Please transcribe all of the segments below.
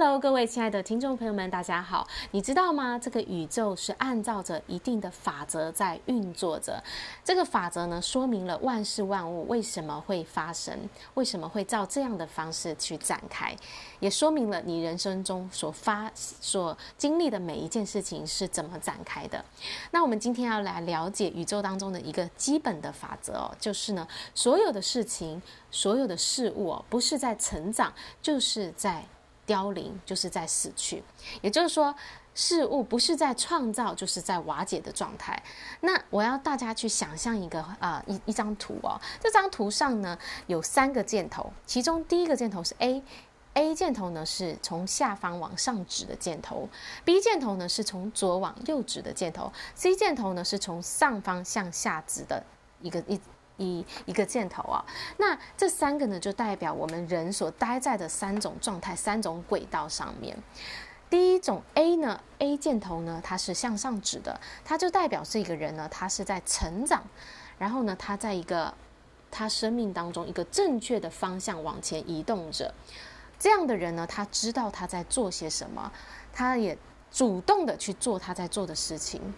Hello，各位亲爱的听众朋友们，大家好。你知道吗？这个宇宙是按照着一定的法则在运作着。这个法则呢，说明了万事万物为什么会发生，为什么会照这样的方式去展开，也说明了你人生中所发、所经历的每一件事情是怎么展开的。那我们今天要来了解宇宙当中的一个基本的法则哦，就是呢，所有的事情、所有的事物哦，不是在成长，就是在。凋零就是在死去，也就是说，事物不是在创造，就是在瓦解的状态。那我要大家去想象一个啊、一一张图哦，这张图上呢有三个箭头，其中第一个箭头是 A，A 箭头呢是从下方往上指的箭头，B 箭头呢是从左往右指的箭头，C 箭头呢是从上方向下指的一个一。一一个箭头啊，那这三个呢，就代表我们人所待在的三种状态、三种轨道上面。第一种 A 呢，A 箭头呢，它是向上指的，它就代表这个人呢，他是在成长，然后呢，他在一个他生命当中一个正确的方向往前移动着。这样的人呢，他知道他在做些什么，他也主动的去做他在做的事情。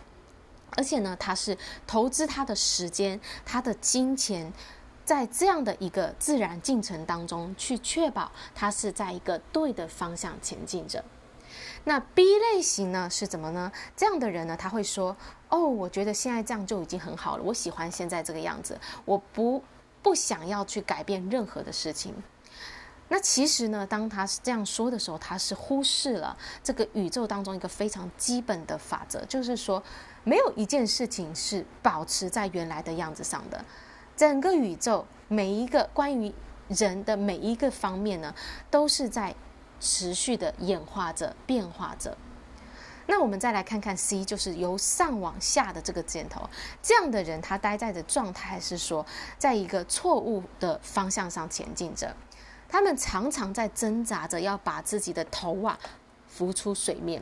而且呢，他是投资他的时间、他的金钱，在这样的一个自然进程当中，去确保他是在一个对的方向前进着。那 B 类型呢是怎么呢？这样的人呢，他会说：“哦，我觉得现在这样就已经很好了，我喜欢现在这个样子，我不不想要去改变任何的事情。”那其实呢，当他是这样说的时候，他是忽视了这个宇宙当中一个非常基本的法则，就是说，没有一件事情是保持在原来的样子上的。整个宇宙每一个关于人的每一个方面呢，都是在持续的演化着、变化着。那我们再来看看 C，就是由上往下的这个箭头，这样的人他待在的状态是说，在一个错误的方向上前进着。他们常常在挣扎着要把自己的头啊浮出水面，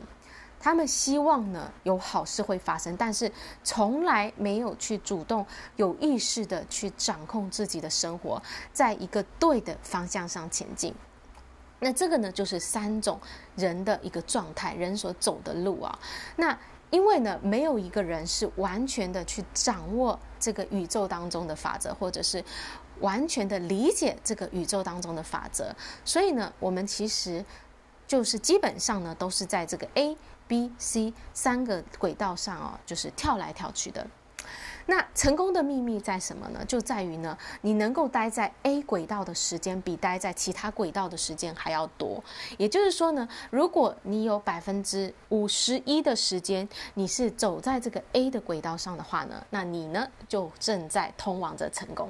他们希望呢有好事会发生，但是从来没有去主动有意识的去掌控自己的生活，在一个对的方向上前进。那这个呢就是三种人的一个状态，人所走的路啊。那因为呢没有一个人是完全的去掌握这个宇宙当中的法则，或者是。完全的理解这个宇宙当中的法则，所以呢，我们其实就是基本上呢，都是在这个 A、B、C 三个轨道上哦，就是跳来跳去的。那成功的秘密在什么呢？就在于呢，你能够待在 A 轨道的时间比待在其他轨道的时间还要多。也就是说呢，如果你有百分之五十一的时间你是走在这个 A 的轨道上的话呢，那你呢就正在通往着成功。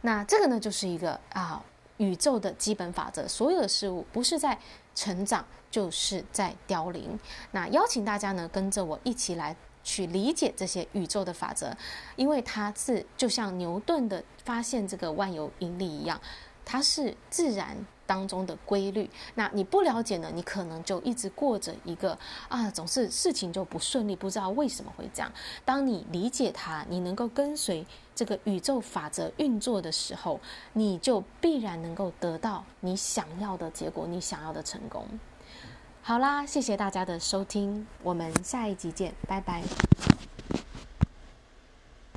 那这个呢，就是一个啊，宇宙的基本法则。所有的事物不是在成长，就是在凋零。那邀请大家呢，跟着我一起来去理解这些宇宙的法则，因为它是就像牛顿的发现这个万有引力一样，它是自然当中的规律，那你不了解呢，你可能就一直过着一个啊，总是事情就不顺利，不知道为什么会这样。当你理解它，你能够跟随这个宇宙法则运作的时候，你就必然能够得到你想要的结果，你想要的成功。好啦，谢谢大家的收听，我们下一集见，拜拜。